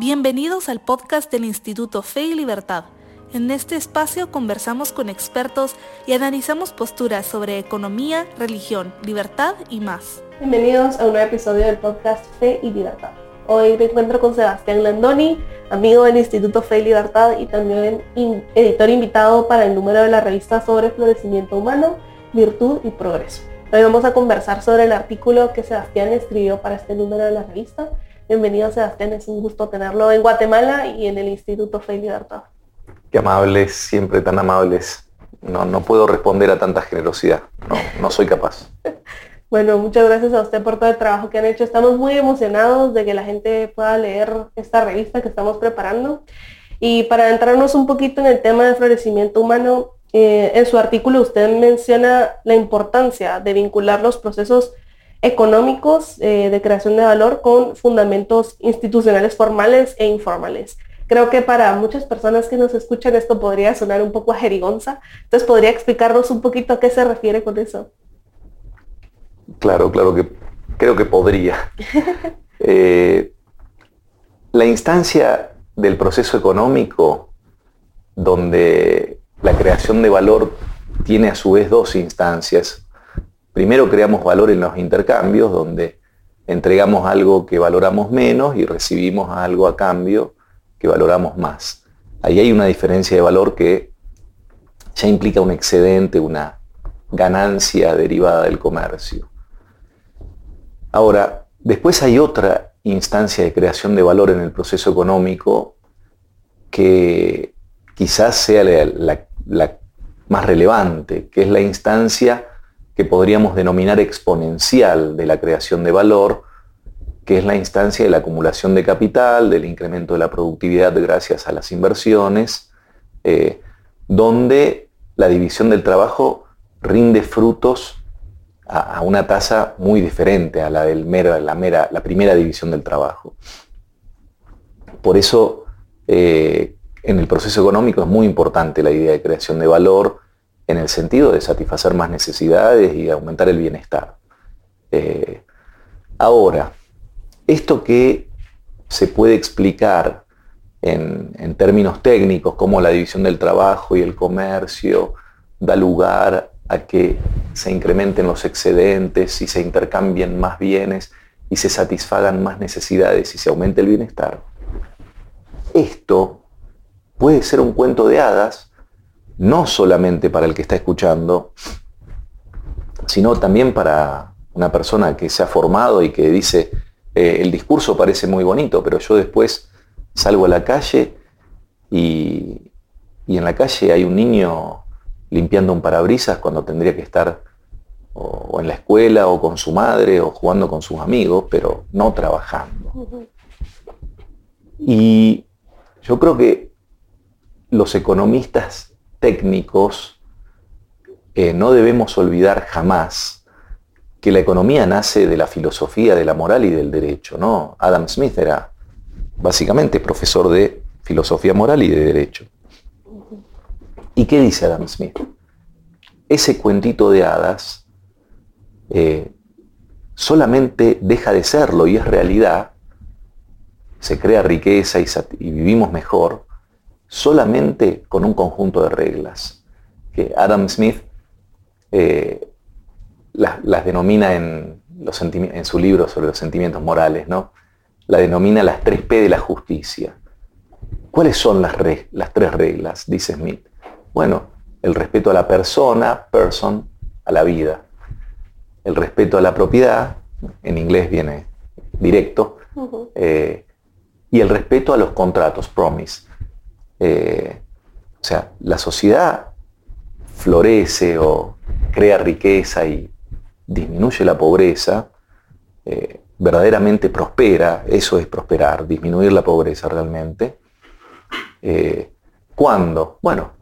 Bienvenidos al podcast del Instituto Fe y Libertad. En este espacio conversamos con expertos y analizamos posturas sobre economía, religión, libertad y más. Bienvenidos a un nuevo episodio del podcast Fe y Libertad. Hoy me encuentro con Sebastián Landoni, amigo del Instituto Fe y Libertad y también editor invitado para el número de la revista sobre florecimiento humano, virtud y progreso. Hoy vamos a conversar sobre el artículo que Sebastián escribió para este número de la revista Bienvenido Sebastián, es un gusto tenerlo en Guatemala y en el Instituto Fe y Libertad. Qué amables, siempre tan amables. No, no puedo responder a tanta generosidad, no, no soy capaz. bueno, muchas gracias a usted por todo el trabajo que han hecho. Estamos muy emocionados de que la gente pueda leer esta revista que estamos preparando. Y para adentrarnos un poquito en el tema de florecimiento humano, eh, en su artículo usted menciona la importancia de vincular los procesos económicos eh, de creación de valor con fundamentos institucionales formales e informales. Creo que para muchas personas que nos escuchan esto podría sonar un poco a jerigonza. Entonces, ¿podría explicarnos un poquito a qué se refiere con eso? Claro, claro que creo que podría. Eh, la instancia del proceso económico donde la creación de valor tiene a su vez dos instancias. Primero creamos valor en los intercambios, donde entregamos algo que valoramos menos y recibimos algo a cambio que valoramos más. Ahí hay una diferencia de valor que ya implica un excedente, una ganancia derivada del comercio. Ahora, después hay otra instancia de creación de valor en el proceso económico que quizás sea la, la más relevante, que es la instancia que podríamos denominar exponencial de la creación de valor, que es la instancia de la acumulación de capital, del incremento de la productividad gracias a las inversiones, eh, donde la división del trabajo rinde frutos a, una tasa muy diferente a la del mera, la, la primera división del trabajo. Por eso, eh, en el proceso económico es muy importante la idea de creación de valor, en el sentido de satisfacer más necesidades y aumentar el bienestar. Eh, ahora, esto que se puede explicar en, en, términos técnicos, como la división del trabajo y el comercio da lugar a que se incrementen los excedentes y se intercambien más bienes y se satisfagan más necesidades y se aumente el bienestar. Esto puede ser un cuento de hadas no solamente para el que está escuchando, sino también para una persona que se ha formado y que dice, eh, el discurso parece muy bonito, pero yo después salgo a la calle y, y en la calle hay un niño limpiando un parabrisas cuando tendría que estar o, en la escuela o con su madre o jugando con sus amigos, pero no trabajando. Y yo creo que los economistas técnicos, no debemos olvidar jamás que la economía nace de la filosofía de la moral y del derecho. ¿no? Adam Smith era básicamente profesor de filosofía moral y de derecho. ¿Y qué dice Adam Smith? Ese cuentito de hadas eh, solamente deja de serlo y es realidad, se crea riqueza y vivimos mejor solamente con un conjunto de reglas, que Adam Smith eh, las, denomina en, en, su libro sobre los sentimientos morales, ¿no? La denomina las tres P de la justicia. ¿Cuáles son las, las tres reglas? Dice Smith. Bueno, el respeto a la persona, person, a la vida. El respeto a la propiedad, en inglés viene directo, eh, y el respeto a los contratos, promise. Eh, o sea, la sociedad florece o crea riqueza y disminuye la pobreza, eh, verdaderamente prospera, eso es prosperar, disminuir la pobreza realmente. Eh, ¿Cuándo? Bueno,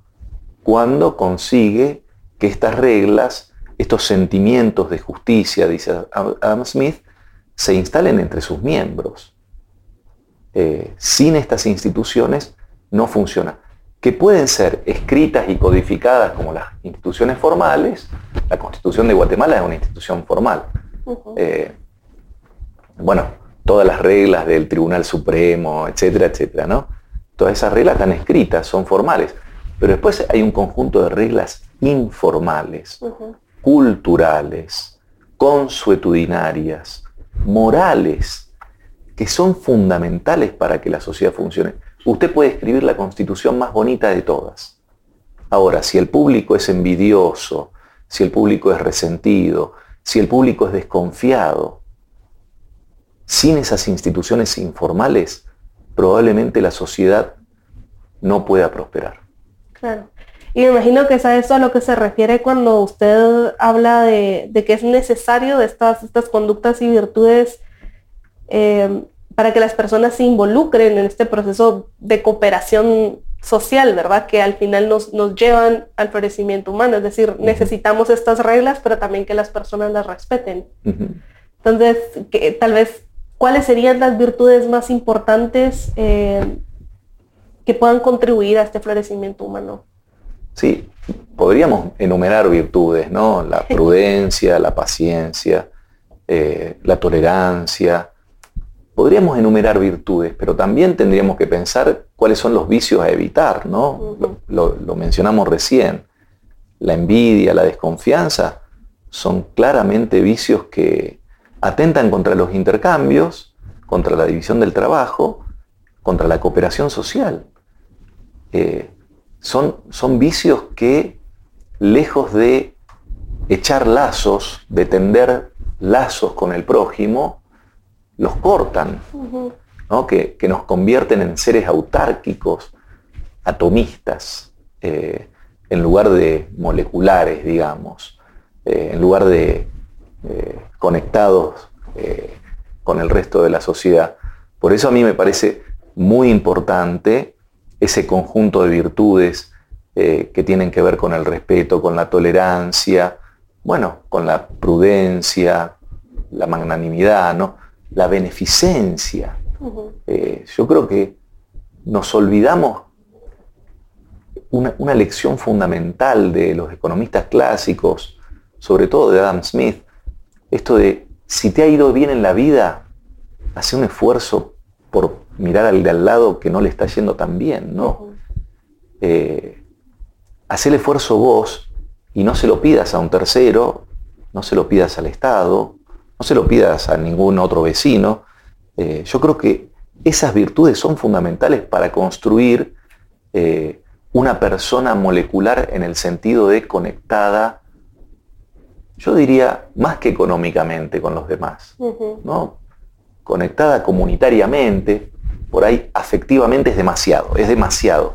cuando consigue que estas reglas, estos sentimientos de justicia, dice Adam Smith, se instalen entre sus miembros. sin estas instituciones no funciona. Que pueden ser escritas y codificadas como las instituciones formales. La Constitución de Guatemala es una institución formal. Eh, bueno, todas las reglas del Tribunal Supremo, etcétera, etcétera, ¿no? Todas esas reglas están escritas, son formales, pero después hay un conjunto de reglas informales, culturales, consuetudinarias, morales, que son fundamentales para que la sociedad funcione. Usted puede escribir la constitución más bonita de todas. Ahora, si el público es envidioso, si el público es resentido, si el público es desconfiado, sin esas instituciones informales, probablemente la sociedad no pueda prosperar. Claro. Y me imagino que es a eso a lo que se refiere cuando usted habla de, que es necesario de estas, estas conductas y virtudes eh, para que las personas se involucren en este proceso de cooperación social, ¿verdad? Que al final nos, nos llevan al florecimiento humano. Es decir, necesitamos estas reglas, pero también que las personas las respeten. Entonces, que, tal vez, ¿cuáles serían las virtudes más importantes eh, que puedan contribuir a este florecimiento humano? Sí, podríamos enumerar virtudes, ¿no? La prudencia, la paciencia, eh, la tolerancia. Podríamos enumerar virtudes, pero también tendríamos que pensar cuáles son los vicios a evitar, ¿no? lo, mencionamos recién. La envidia, la desconfianza son claramente vicios que atentan contra los intercambios, contra la división del trabajo, contra la cooperación social. Eh, son, vicios que, lejos de echar lazos, de tender lazos con el prójimo, los cortan, que, nos convierten en seres autárquicos, atomistas, eh, en lugar de moleculares, digamos, eh, en lugar de eh, conectados con el resto de la sociedad. Por eso a mí me parece muy importante ese conjunto de virtudes que tienen que ver con el respeto, con la tolerancia, bueno, con la prudencia, la magnanimidad, ¿no? La beneficencia. Eh, yo creo que nos olvidamos una, una, lección fundamental de los economistas clásicos, sobre todo de Adam Smith, esto de si te ha ido bien en la vida, hace un esfuerzo por mirar al de al lado que no le está yendo tan bien, ¿no? Eh, haz el esfuerzo vos y no se lo pidas a un tercero, no se lo pidas al Estado, no se lo pidas a ningún otro vecino. Eh, yo creo que esas virtudes son fundamentales para construir eh, una persona molecular en el sentido de conectada, yo diría, más que económicamente con los demás, ¿no? conectada comunitariamente, por ahí afectivamente es demasiado, es demasiado.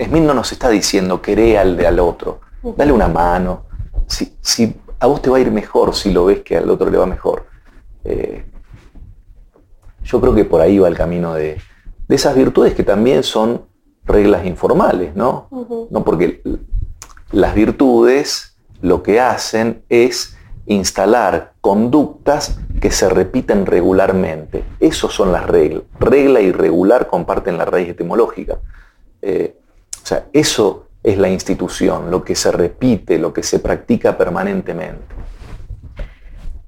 Smith no nos está diciendo queré al de al otro, dale una mano. Si, si, a vos te va a ir mejor si lo ves que al otro le va mejor. Eh, yo creo que por ahí va el camino de, esas virtudes que también son reglas informales, ¿no? No porque las virtudes lo que hacen es instalar conductas que se repiten regularmente. Esas son las reglas. Regla y regular comparten la raíz etimológica. Eh, o sea, eso es la institución, lo que se repite, lo que se practica permanentemente.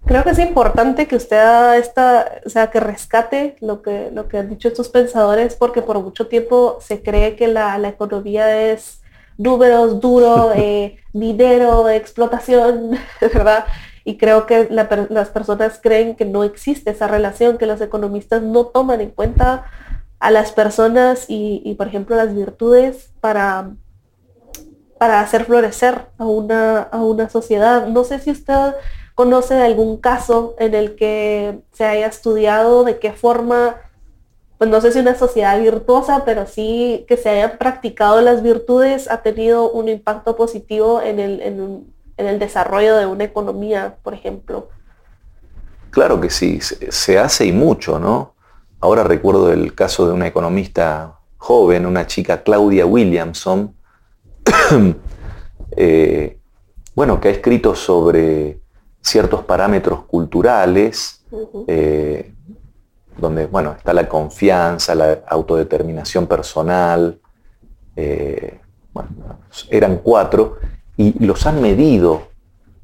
Creo que es importante que usted esta, o sea, que rescate lo que, lo que han dicho estos pensadores, porque por mucho tiempo se cree que la, economía es números, duro, eh, dinero, explotación, ¿verdad? Y creo que las personas creen que no existe esa relación, que los economistas no toman en cuenta a las personas y, por ejemplo, las virtudes para, para hacer florecer a una, a una sociedad. No sé si usted conoce algún caso en el que se haya estudiado de qué forma, pues no sé si una sociedad virtuosa, pero sí que se hayan practicado las virtudes ha tenido un impacto positivo en, el, en el desarrollo de una economía, por ejemplo. Claro que sí, se hace y mucho, ¿no? Ahora recuerdo el caso de una economista joven, una chica Claudia Williamson, eh, bueno, que ha escrito sobre ciertos parámetros culturales, eh, donde, bueno, está la confianza, la autodeterminación personal, eh, bueno, eran cuatro, y los han medido,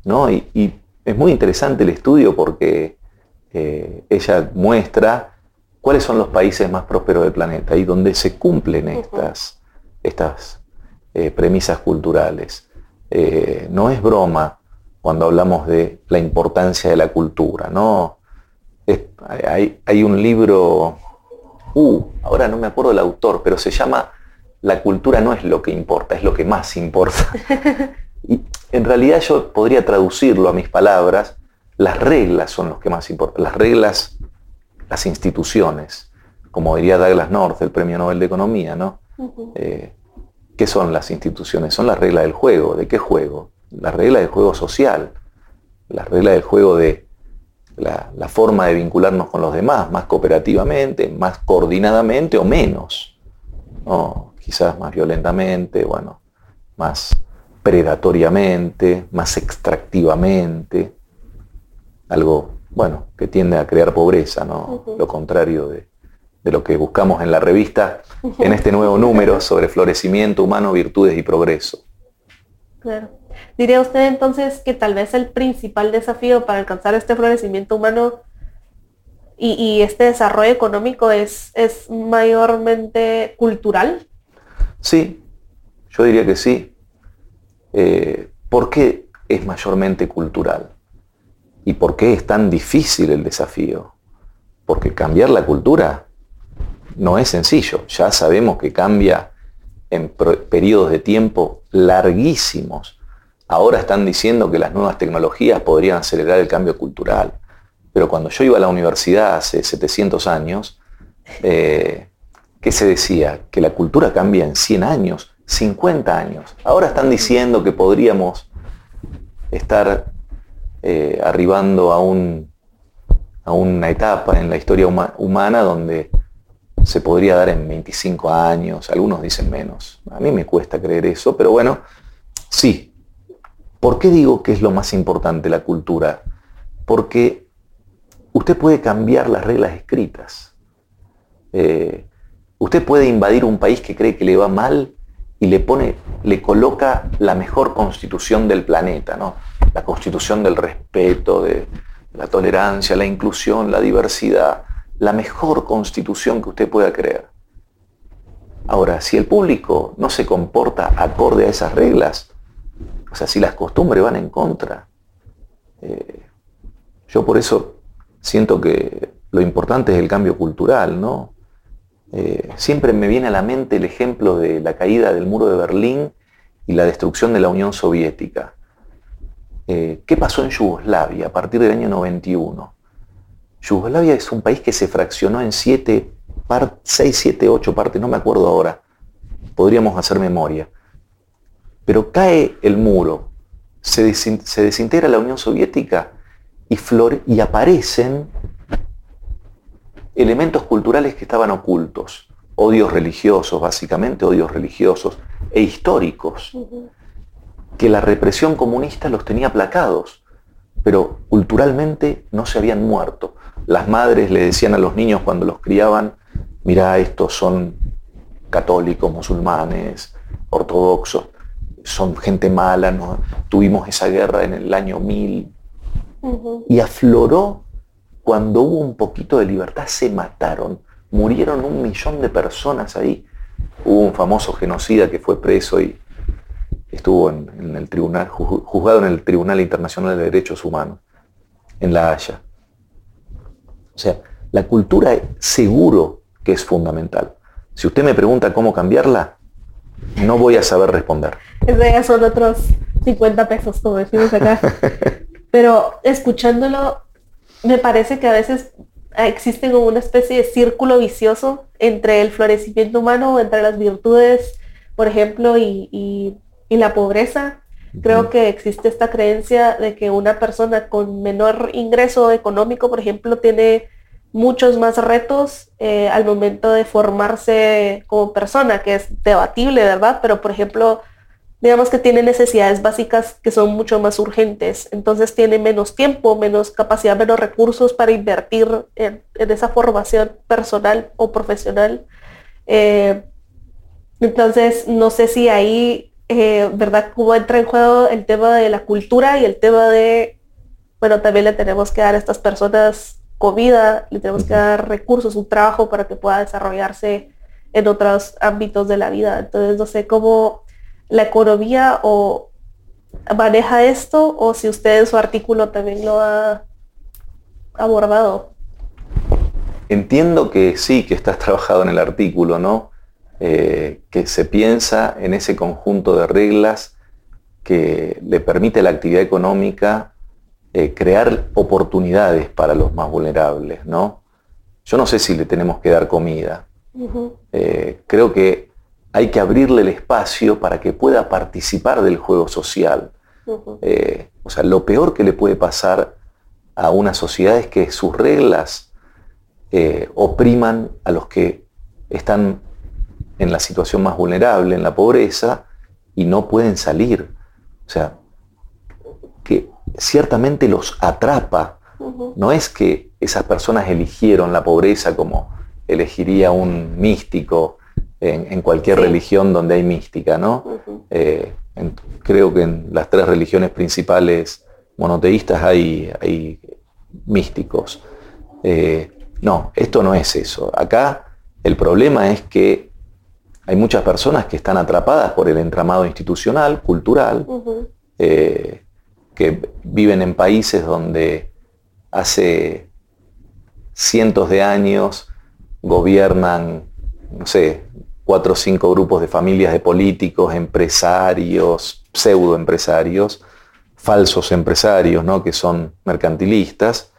¿no? Y, es muy interesante el estudio porque eh, ella muestra cuáles son los países más prósperos del planeta y donde se cumplen estas, estas eh, premisas culturales. Eh, no es broma cuando hablamos de la importancia de la cultura, ¿no? hay, hay, un libro, uh, ahora no me acuerdo el autor, pero se llama La cultura no es lo que importa, es lo que más importa. y en realidad yo podría traducirlo a mis palabras, las reglas son los que más importan, las reglas, las instituciones, como diría Douglas North, el Premio Nobel de Economía, ¿no? ¿Qué son las instituciones? Son las reglas del juego. ¿De qué juego? Las reglas del juego social, las reglas del juego de la, forma de vincularnos con los demás, más cooperativamente, más coordinadamente o menos. Quizás más violentamente, bueno, más predatoriamente, más extractivamente. Algo, bueno, que tiende a crear pobreza, ¿no? Lo contrario de, de lo que buscamos en la revista en este nuevo número sobre florecimiento humano, virtudes y progreso. Claro. ¿Diría usted entonces que tal vez el principal desafío para alcanzar este florecimiento humano y, este desarrollo económico es, es mayormente cultural? Sí, yo diría que sí. Eh, ¿Por qué es mayormente cultural? ¿Y por qué es tan difícil el desafío? Porque cambiar la cultura no es sencillo. Ya sabemos que cambia en periodos de tiempo larguísimos. Ahora están diciendo que las nuevas tecnologías podrían acelerar el cambio cultural. Pero cuando yo iba a la universidad hace 700 años, eh, ¿qué se decía? Que la cultura cambia en 100 años, 50 años. Ahora están diciendo que podríamos estar eh, arribando a, un, a una etapa en la historia humana donde se podría dar en 25 años, algunos dicen menos. A mí me cuesta creer eso, pero bueno, sí. ¿Por qué digo que es lo más importante la cultura? Porque usted puede cambiar las reglas escritas. Eh, usted puede invadir un país que cree que le va mal y le pone, le coloca la mejor constitución del planeta, ¿no? La constitución del respeto, de la tolerancia, la inclusión, la diversidad la mejor constitución que usted pueda creer. Ahora, si el público no se comporta acorde a esas reglas, o sea, si las costumbres van en contra, eh, yo por eso siento que lo importante es el cambio cultural, ¿no? Eh, siempre me viene a la mente el ejemplo de la caída del muro de Berlín y la destrucción de la Unión Soviética. Eh, ¿Qué pasó en Yugoslavia a partir del año 91? Yugoslavia es un país que se fraccionó en siete, seis, siete, ocho partes, no me acuerdo ahora. Podríamos hacer memoria. Pero cae el muro, se, desintegra la Unión Soviética y, y aparecen elementos culturales que estaban ocultos, odios religiosos, básicamente odios religiosos e históricos, que la represión comunista los tenía aplacados, pero culturalmente no se habían muerto. Las madres le decían a los niños cuando los criaban, mira, estos son católicos, musulmanes, ortodoxos, son gente mala, ¿no? tuvimos esa guerra en el año 1000. Y afloró cuando hubo un poquito de libertad, se mataron, murieron un millón de personas ahí. Hubo un famoso genocida que fue preso y estuvo en, el tribunal, juzgado en el Tribunal Internacional de Derechos Humanos, en La Haya. O sea, la cultura seguro que es fundamental. Si usted me pregunta cómo cambiarla, no voy a saber responder. Eso ya son otros 50 pesos, como decimos acá. Pero escuchándolo, me parece que a veces existe como una especie de círculo vicioso entre el florecimiento humano, entre las virtudes, por ejemplo, y, la pobreza. Creo que existe esta creencia de que una persona con menor ingreso económico, por ejemplo, tiene muchos más retos eh, al momento de formarse como persona, que es debatible, ¿verdad? Pero, por ejemplo, digamos que tiene necesidades básicas que son mucho más urgentes, entonces tiene menos tiempo, menos capacidad, menos recursos para invertir en, esa formación personal o profesional. Eh, entonces, no sé si ahí, eh, ¿verdad? Cómo entra en juego el tema de la cultura y el tema de, bueno, también le tenemos que dar a estas personas comida, le tenemos que dar recursos, un trabajo para que pueda desarrollarse en otros ámbitos de la vida. Entonces no sé cómo la economía o maneja esto o si usted en su artículo también lo ha abordado. Entiendo que sí, que estás trabajado en el artículo, ¿no? Eh, que se piensa en ese conjunto de reglas que le permite a la actividad económica eh, crear oportunidades para los más vulnerables, ¿no? Yo no sé si le tenemos que dar comida. Eh, creo que hay que abrirle el espacio para que pueda participar del juego social. o sea, lo peor que le puede pasar a una sociedad es que sus reglas opriman a los que están en la situación más vulnerable, en la pobreza, y no pueden salir. O sea, que ciertamente los atrapa. No es que esas personas eligieron la pobreza como elegiría un místico en, cualquier religión donde hay mística, ¿no? Eh, creo que en las tres religiones principales monoteístas hay, hay místicos. Eh, no, esto no es eso. Acá el problema es que hay muchas personas que están atrapadas por el entramado institucional, cultural, eh, que viven en países donde hace cientos de años gobiernan, no sé, cuatro o cinco grupos de familias de políticos, empresarios, pseudoempresarios, falsos empresarios, ¿no? que son mercantilistas.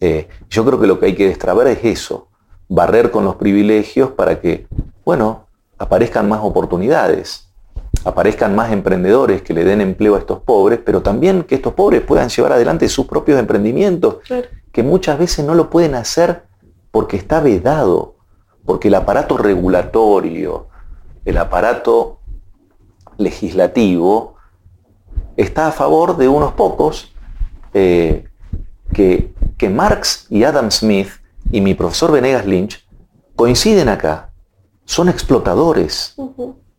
Eh, yo creo que lo que hay que destrabar es eso, barrer con los privilegios para que, bueno, aparezcan más oportunidades, aparezcan más emprendedores que le den empleo a estos pobres, pero también que estos pobres puedan llevar adelante sus propios emprendimientos, que muchas veces no lo pueden hacer porque está vedado, porque el aparato regulatorio, el aparato legislativo, está a favor de unos pocos eh, que, que Marx y Adam Smith y mi profesor Venegas Lynch coinciden acá son explotadores,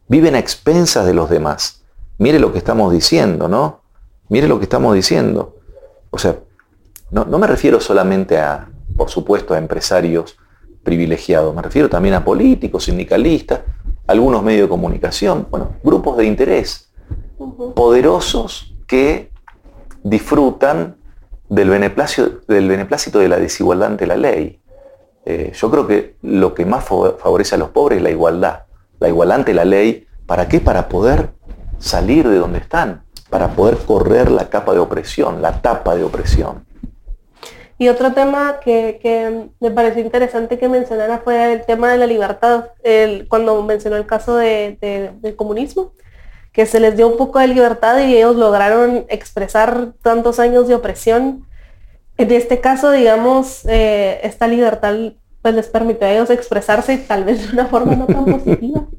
viven a expensas de los demás. Mire lo que estamos diciendo, ¿no? Mire lo que estamos diciendo. O sea, no, me refiero solamente a, por supuesto, a empresarios privilegiados, me refiero también a políticos, sindicalistas, algunos medios de comunicación, bueno, grupos de interés, poderosos que disfrutan del beneplácito, del beneplácito de la desigualdad ante la ley. Eh, yo creo que lo que más favorece a los pobres es la igualdad, la igualdad ante la ley. ¿Para qué? Para poder salir de donde están, para poder correr la capa de opresión, la tapa de opresión. Y otro tema que, me pareció interesante que mencionara fue el tema de la libertad, cuando mencionó el caso del comunismo, que se les dio un poco de libertad y ellos lograron expresar tantos años de opresión en este caso, digamos, eh, esta libertad pues les permitió a ellos expresarse tal vez de una forma no tan positiva.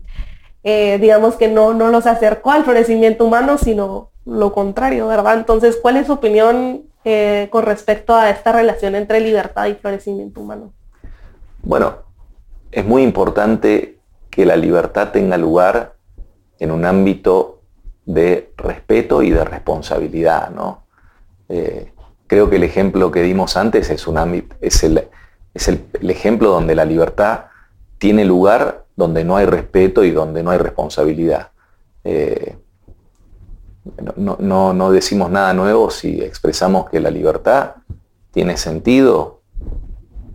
Eh, digamos que no, no los acercó al florecimiento humano, sino lo contrario, ¿verdad? Entonces, ¿cuál es su opinión eh, con respecto a esta relación entre libertad y florecimiento humano? Bueno, es muy importante que la libertad tenga lugar en un ámbito de respeto y de responsabilidad, ¿no? Creo que el ejemplo que dimos antes es, el, ejemplo donde la libertad tiene lugar donde no hay respeto y donde no hay responsabilidad. Eh, no, no, decimos nada nuevo si expresamos que la libertad tiene sentido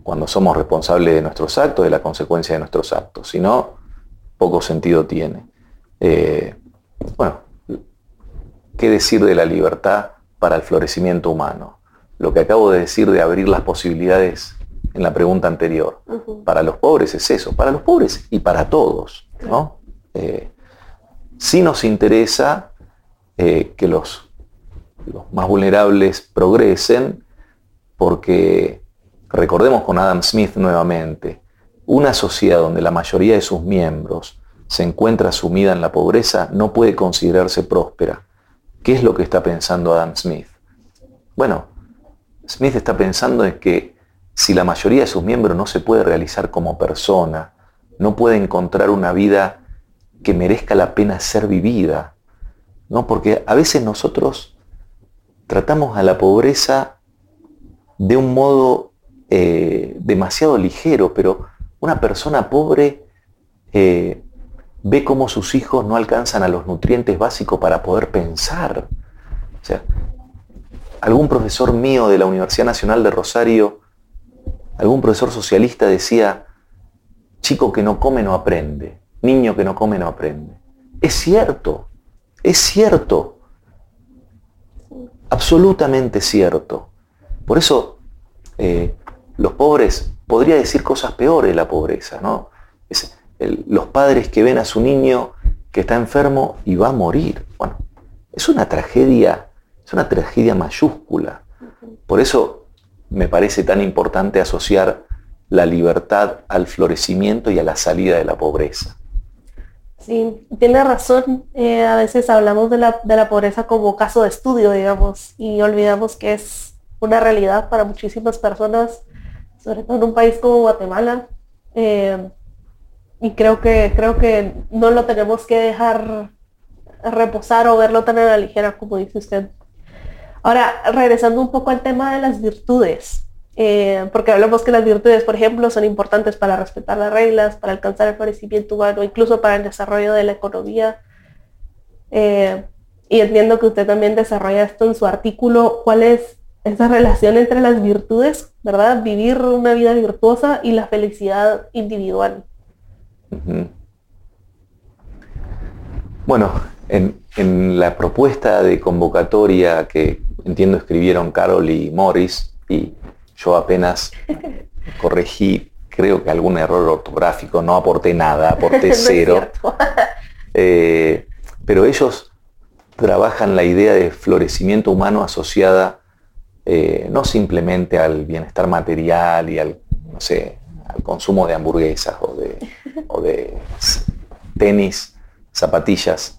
cuando somos responsables de nuestros actos, de la consecuencia de nuestros actos. Si no, poco sentido tiene. Eh, bueno, ¿qué decir de la libertad para el florecimiento humano? Lo que acabo de decir de abrir las posibilidades en la pregunta anterior. Para los pobres es eso, para los pobres y para todos. ¿no? Eh, sí nos interesa eh, que los, los más vulnerables progresen porque, recordemos con Adam Smith nuevamente, una sociedad donde la mayoría de sus miembros se encuentra sumida en la pobreza no puede considerarse próspera. ¿Qué es lo que está pensando Adam Smith? Bueno, Smith está pensando en que si la mayoría de sus miembros no se puede realizar como persona, no puede encontrar una vida que merezca la pena ser vivida, ¿no? Porque a veces nosotros tratamos a la pobreza de un modo eh, demasiado ligero, pero una persona pobre eh, ve cómo sus hijos no alcanzan a los nutrientes básicos para poder pensar. Algún profesor mío de la Universidad Nacional de Rosario, algún profesor socialista decía, chico que no come no aprende, niño que no come no aprende. Es cierto, es cierto, absolutamente cierto. Por eso eh, los pobres, podría decir cosas peores la pobreza, ¿no? los padres que ven a su niño que está enfermo y va a morir. Bueno, es una tragedia, es una tragedia mayúscula. Por eso me parece tan importante asociar la libertad al florecimiento y a la salida de la pobreza. Sí, tiene razón. Eh, a veces hablamos de la, de la, pobreza como caso de estudio, digamos, y olvidamos que es una realidad para muchísimas personas, sobre todo en un país como Guatemala. Eh, y creo que, creo que no lo tenemos que dejar reposar o verlo tan a la ligera como dice usted. Ahora, regresando un poco al tema de las virtudes, eh, porque hablamos que las virtudes, por ejemplo, son importantes para respetar las reglas, para alcanzar el florecimiento humano, incluso para el desarrollo de la economía. Eh, y entiendo que usted también desarrolla esto en su artículo. ¿Cuál es esa relación entre las virtudes, verdad? Vivir una vida virtuosa y la felicidad individual. Bueno, en, la propuesta de convocatoria que entiendo escribieron Carol y Morris, y yo apenas corregí, creo que algún error ortográfico, no aporté nada, aporté cero. Eh, pero ellos trabajan la idea de florecimiento humano asociada eh, no simplemente al bienestar material y al, no sé, al consumo de hamburguesas o de, de tenis, zapatillas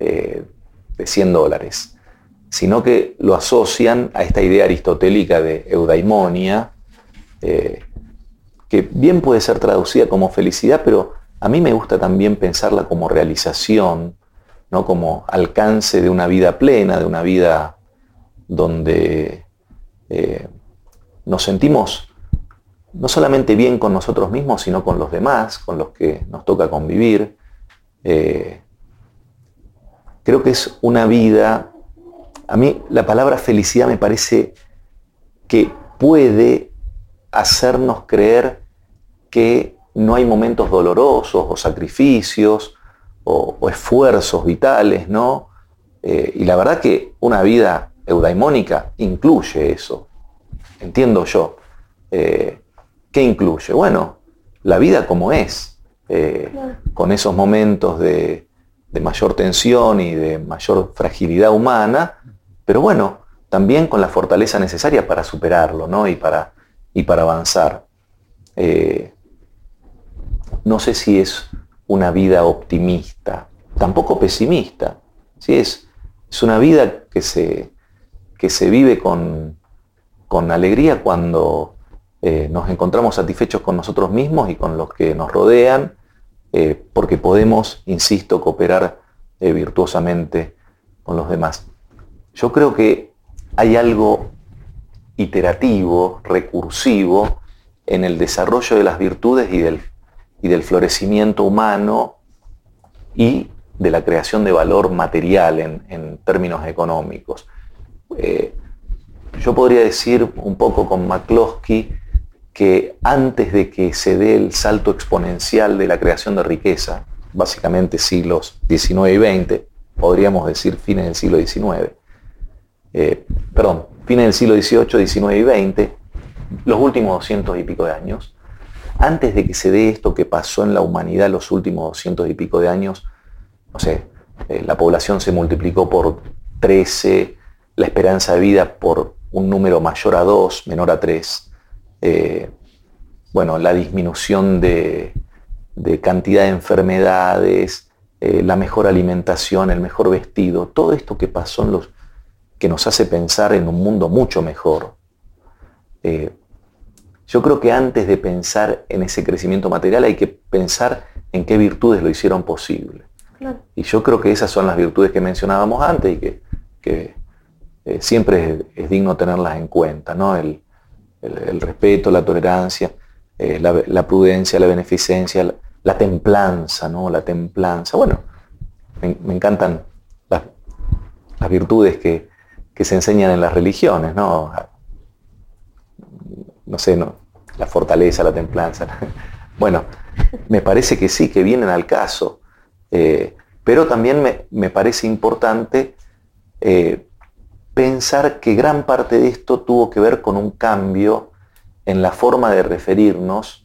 de 100 dólares, sino que lo asocian a esta idea aristotélica de eudaimonia, eh, que bien puede ser traducida como felicidad, pero a mí me gusta también pensarla como realización, ¿no? como alcance de una vida plena, de una vida donde eh, nos sentimos no solamente bien con nosotros mismos, sino con los demás, con los que nos toca convivir. Eh, creo que es una vida, a mí la palabra felicidad me parece que puede hacernos creer que no hay momentos dolorosos o sacrificios o, esfuerzos vitales, ¿no? Eh, y la verdad que una vida eudaimónica incluye eso, entiendo yo. Eh, ¿Qué incluye? Bueno, la vida como es, eh, con esos momentos de, mayor tensión y de mayor fragilidad humana, pero bueno, también con la fortaleza necesaria para superarlo ¿no? y, para, y para avanzar. Eh, no sé si es una vida optimista, tampoco pesimista. ¿sí? Es, es una vida que se, que se vive con, con alegría cuando eh, nos encontramos satisfechos con nosotros mismos y con los que nos rodean, eh, porque podemos, insisto, cooperar eh, virtuosamente con los demás. Yo creo que hay algo iterativo, recursivo, en el desarrollo de las virtudes y del, y del florecimiento humano y de la creación de valor material en, términos económicos. yo podría decir un poco con McCloskey que antes de que se dé el salto exponencial de la creación de riqueza, básicamente siglos XIX y XX, podríamos decir fines del siglo XIX, eh, perdón, fines del siglo XVIII, XIX y XX, los últimos 200 y pico de años, antes de que se dé esto que pasó en la humanidad los últimos 200 y pico de años, no sé, eh, la población se multiplicó por 13, la esperanza de vida por un número mayor a 2, menor a 3, eh, bueno, la disminución de, cantidad de enfermedades, eh, la mejor alimentación, el mejor vestido, todo esto que pasó en los que nos hace pensar en un mundo mucho mejor. Eh, yo creo que antes de pensar en ese crecimiento material hay que pensar en qué virtudes lo hicieron posible. Y yo creo que esas son las virtudes que mencionábamos antes y que, siempre es, digno tenerlas en cuenta. ¿no? El, el, respeto, la tolerancia, eh, la, prudencia, la beneficencia, la, templanza, ¿no? La templanza. Bueno, me, encantan las, virtudes que, se enseñan en las religiones, ¿no? No sé, ¿no? La fortaleza, la templanza. Bueno, me parece que sí, que vienen al caso. Eh, pero también me, parece importante eh, pensar que gran parte de esto tuvo que ver con un cambio en la forma de referirnos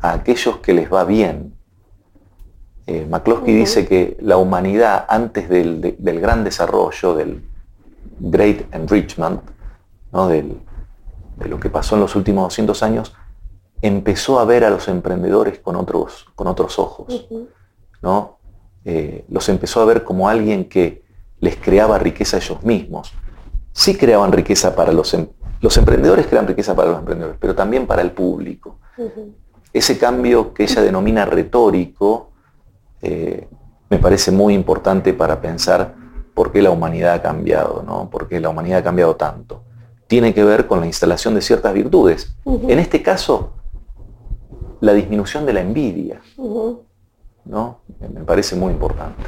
a aquellos que les va bien. Eh, McCloskey dice que la humanidad antes del, gran desarrollo, del Great Enrichment, ¿no? de lo que pasó en los últimos 200 años, empezó a ver a los emprendedores con otros, con otros ojos. ¿no? Eh, los empezó a ver como alguien que les creaba riqueza a ellos mismos. Sí creaban riqueza para los, em, los emprendedores, crean riqueza para los emprendedores, pero también para el público. Ese cambio que ella denomina retórico eh, me parece muy importante para pensar por qué la humanidad ha cambiado, ¿no? por qué la humanidad ha cambiado tanto. Tiene que ver con la instalación de ciertas virtudes. En este caso, la disminución de la envidia. ¿no? Me parece muy importante.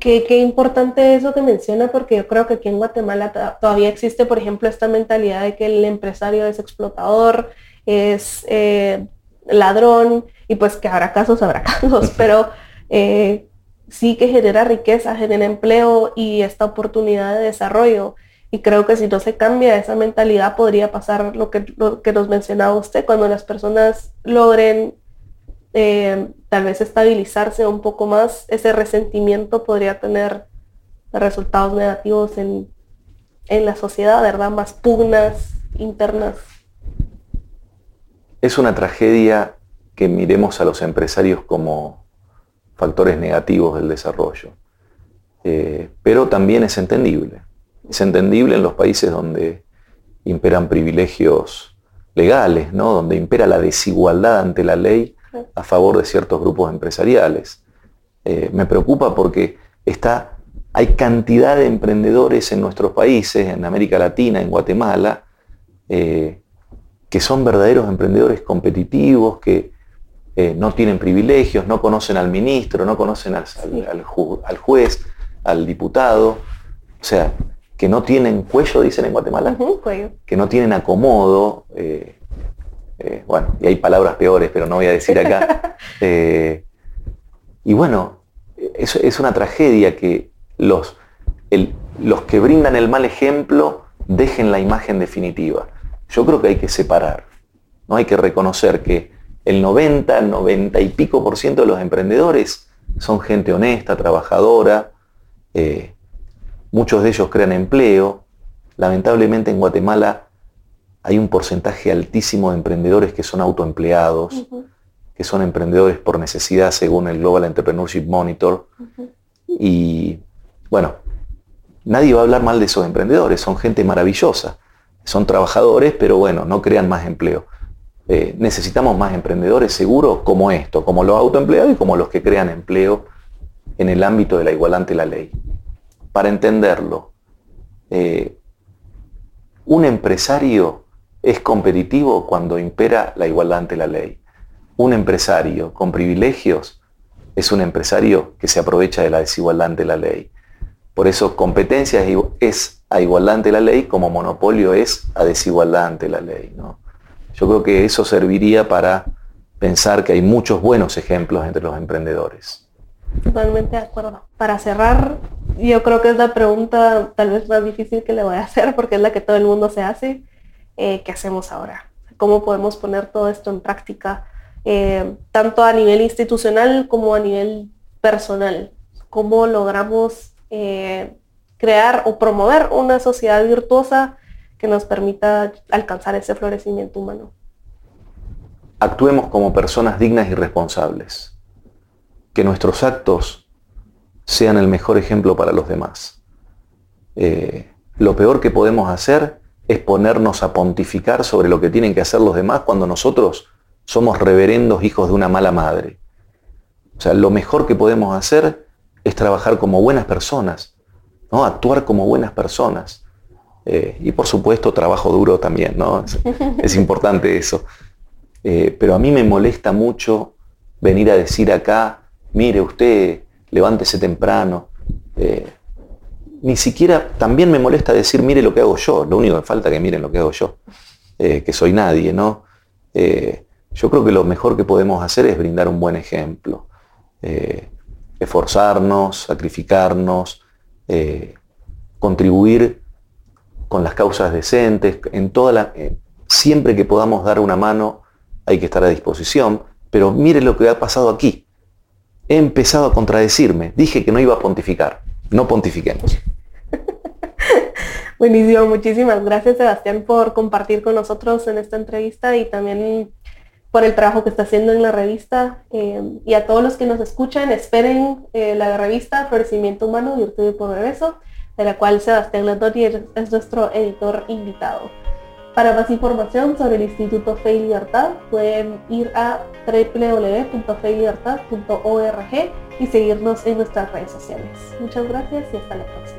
Qué, qué, importante eso que menciona, porque yo creo que aquí en Guatemala todavía existe, por ejemplo, esta mentalidad de que el empresario es explotador, es eh, ladrón, y pues que habrá casos, habrá casos, pero eh, sí que genera riqueza, genera empleo y esta oportunidad de desarrollo. Y creo que si no se cambia esa mentalidad podría pasar lo que, lo que nos mencionaba usted, cuando las personas logren eh, tal vez estabilizarse un poco más, ese resentimiento podría tener resultados negativos en, en la sociedad, ¿verdad? Más pugnas internas. Es una tragedia que miremos a los empresarios como factores negativos del desarrollo, eh, pero también es entendible. Es entendible en los países donde imperan privilegios legales, ¿no? donde impera la desigualdad ante la ley a favor de ciertos grupos empresariales. Eh, me preocupa porque está, hay cantidad de emprendedores en nuestros países, en América Latina, en Guatemala, eh, que son verdaderos emprendedores competitivos, que eh, no tienen privilegios, no conocen al ministro, no conocen al, juez, al diputado, o sea, que no tienen cuello, dicen en Guatemala, que no tienen acomodo, eh, bueno, y hay palabras peores, pero no voy a decir acá. Eh, y bueno, es, es, una tragedia que los, los que brindan el mal ejemplo dejen la imagen definitiva. Yo creo que hay que separar, ¿no? Hay que reconocer que el 90, 90 y pico por ciento de los emprendedores son gente honesta, trabajadora, eh, muchos de ellos crean empleo. Lamentablemente en Guatemala hay un porcentaje altísimo de emprendedores que son autoempleados, que son emprendedores por necesidad según el Global Entrepreneurship Monitor. Y bueno, nadie va a hablar mal de esos emprendedores, son gente maravillosa, son trabajadores, pero bueno, no crean más empleo. Eh, necesitamos más emprendedores seguros como esto, como los autoempleados y como los que crean empleo en el ámbito de la igualdad ante la ley. Para entenderlo, eh, un empresario es competitivo cuando impera la igualdad ante la ley. Un empresario con privilegios es un empresario que se aprovecha de la desigualdad ante la ley. Por eso competencia es a igualdad ante la ley como monopolio es a desigualdad ante la ley. Yo creo que eso serviría para pensar que hay muchos buenos ejemplos entre los emprendedores. Totalmente de acuerdo. Para cerrar, yo creo que es la pregunta tal vez más difícil que le voy a hacer porque es la que todo el mundo se hace. Eh, ¿qué hacemos ahora? ¿Cómo podemos poner todo esto en práctica, eh, tanto a nivel institucional como a nivel personal? ¿Cómo logramos eh, crear o promover una sociedad virtuosa que nos permita alcanzar ese florecimiento humano? Actuemos como personas dignas y responsables. Que nuestros actos sean el mejor ejemplo para los demás. lo peor que podemos hacer es ponernos a pontificar sobre lo que tienen que hacer los demás cuando nosotros somos reverendos hijos de una mala madre. O sea, lo mejor que podemos hacer es trabajar como buenas personas, ¿no? actuar como buenas personas. Eh, y por supuesto trabajo duro también, ¿no? Es, importante eso. Eh, pero a mí me molesta mucho venir a decir acá, mire usted, levántese temprano. Eh, ni siquiera, también me molesta decir, mire lo que hago yo, lo único que falta es que miren lo que hago yo, que soy nadie, ¿no? yo creo que lo mejor que podemos hacer es brindar un buen ejemplo, esforzarnos, sacrificarnos, contribuir con las causas decentes, en toda la, eh, siempre que podamos dar una mano hay que estar a disposición, pero mire lo que ha pasado aquí. He empezado a contradecirme, dije que no iba a pontificar, no pontifiquemos. Buenísimo, muchísimas gracias Sebastián por compartir con nosotros en esta entrevista y también por el trabajo que está haciendo en la revista. Eh, y a todos los que nos escuchan, esperen eh, la revista Florecimiento Humano, Virtud y Progreso de la cual Sebastián Latoni es nuestro editor invitado. Para más información sobre el Instituto Fe y Libertad pueden ir a www.feylibertad.org y seguirnos en nuestras redes sociales. Muchas gracias y hasta la próxima.